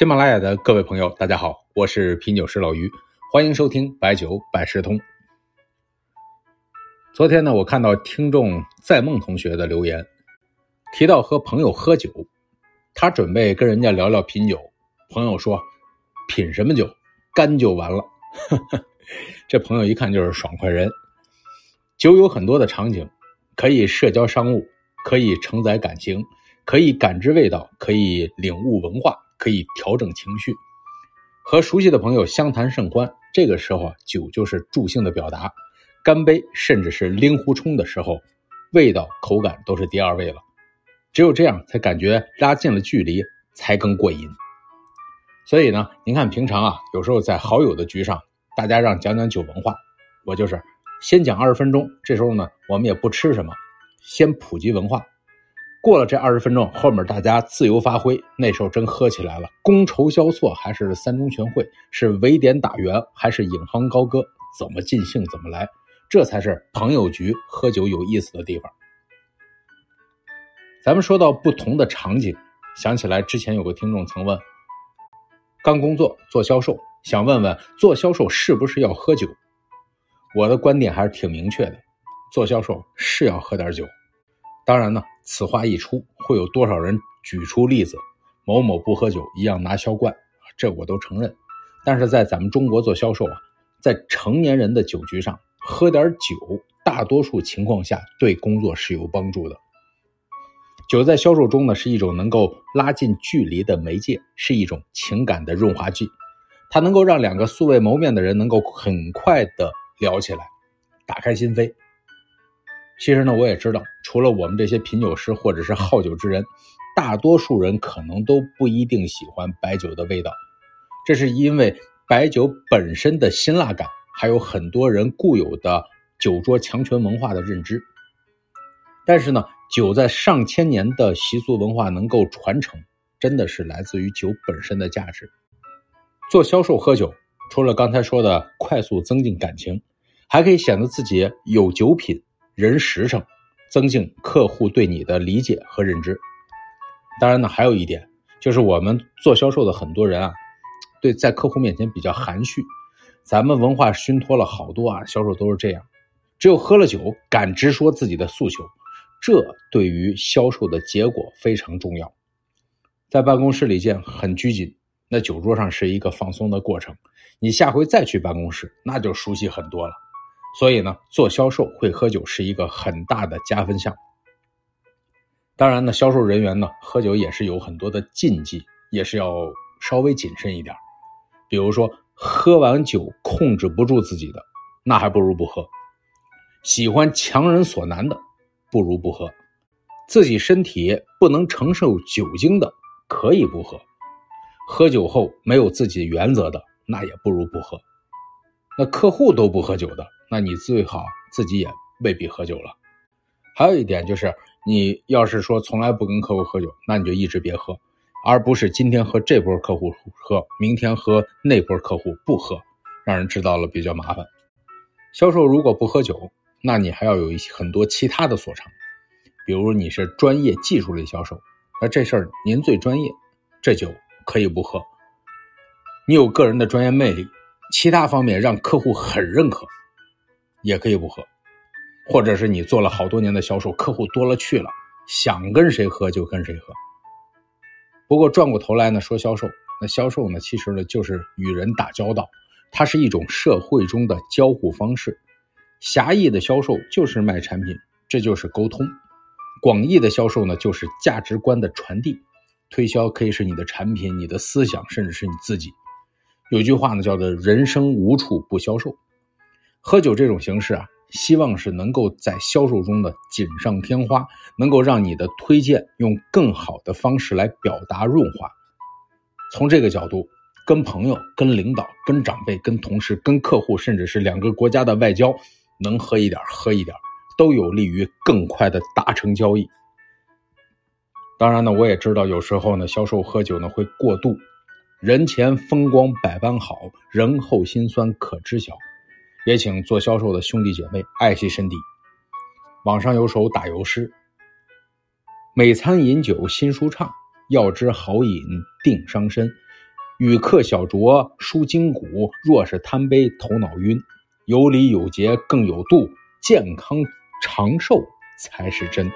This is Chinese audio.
喜马拉雅的各位朋友，大家好，我是品酒师老于，欢迎收听白酒百事通。昨天呢，我看到听众在梦同学的留言，提到和朋友喝酒，他准备跟人家聊聊品酒，朋友说品什么酒，干就完了。这朋友一看就是爽快人。酒有很多的场景，可以社交商务，可以承载感情，可以感知味道，可以领悟文化。可以调整情绪，和熟悉的朋友相谈甚欢。这个时候啊，酒就是助兴的表达。干杯，甚至是拎壶冲的时候，味道、口感都是第二位了。只有这样，才感觉拉近了距离，才更过瘾。所以呢，您看平常啊，有时候在好友的局上，大家让讲讲酒文化，我就是先讲二十分钟。这时候呢，我们也不吃什么，先普及文化。过了这二十分钟，后面大家自由发挥。那时候真喝起来了，觥筹交错还是三中全会，是围点打援还是引吭高歌，怎么尽兴怎么来，这才是朋友局喝酒有意思的地方。咱们说到不同的场景，想起来之前有个听众曾问：刚工作做销售，想问问做销售是不是要喝酒？我的观点还是挺明确的，做销售是要喝点酒。当然呢，此话一出，会有多少人举出例子，某某不喝酒一样拿销冠，这我都承认。但是在咱们中国做销售啊，在成年人的酒局上喝点酒，大多数情况下对工作是有帮助的。酒在销售中呢，是一种能够拉近距离的媒介，是一种情感的润滑剂，它能够让两个素未谋面的人能够很快的聊起来，打开心扉。其实呢，我也知道，除了我们这些品酒师或者是好酒之人，大多数人可能都不一定喜欢白酒的味道。这是因为白酒本身的辛辣感，还有很多人固有的酒桌强权文化的认知。但是呢，酒在上千年的习俗文化能够传承，真的是来自于酒本身的价值。做销售喝酒，除了刚才说的快速增进感情，还可以显得自己有酒品。人实诚，增进客户对你的理解和认知。当然呢，还有一点就是我们做销售的很多人啊，对在客户面前比较含蓄。咱们文化熏托了好多啊，销售都是这样。只有喝了酒，敢直说自己的诉求，这对于销售的结果非常重要。在办公室里见很拘谨，那酒桌上是一个放松的过程。你下回再去办公室，那就熟悉很多了。所以呢，做销售会喝酒是一个很大的加分项。当然呢，销售人员呢喝酒也是有很多的禁忌，也是要稍微谨慎一点。比如说，喝完酒控制不住自己的，那还不如不喝；喜欢强人所难的，不如不喝；自己身体不能承受酒精的，可以不喝；喝酒后没有自己原则的，那也不如不喝。那客户都不喝酒的。那你最好自己也未必喝酒了。还有一点就是，你要是说从来不跟客户喝酒，那你就一直别喝，而不是今天和这波客户喝，明天和那波客户不喝，让人知道了比较麻烦。销售如果不喝酒，那你还要有一些很多其他的所长，比如你是专业技术类销售，那这事儿您最专业，这酒可以不喝。你有个人的专业魅力，其他方面让客户很认可。也可以不喝，或者是你做了好多年的销售，客户多了去了，想跟谁喝就跟谁喝。不过转过头来呢，说销售，那销售呢，其实呢就是与人打交道，它是一种社会中的交互方式。狭义的销售就是卖产品，这就是沟通；广义的销售呢，就是价值观的传递。推销可以是你的产品、你的思想，甚至是你自己。有句话呢，叫做“人生无处不销售”。喝酒这种形式啊，希望是能够在销售中的锦上添花，能够让你的推荐用更好的方式来表达润滑。从这个角度，跟朋友、跟领导、跟长辈、跟同事、跟客户，甚至是两个国家的外交，能喝一点喝一点，都有利于更快的达成交易。当然呢，我也知道有时候呢，销售喝酒呢会过度，人前风光百般好，人后心酸可知晓。也请做销售的兄弟姐妹爱惜身体。网上有首打油诗：“每餐饮酒心舒畅，要知好饮定伤身。与客小酌舒筋骨，若是贪杯头脑晕。有礼有节更有度，健康长寿才是真。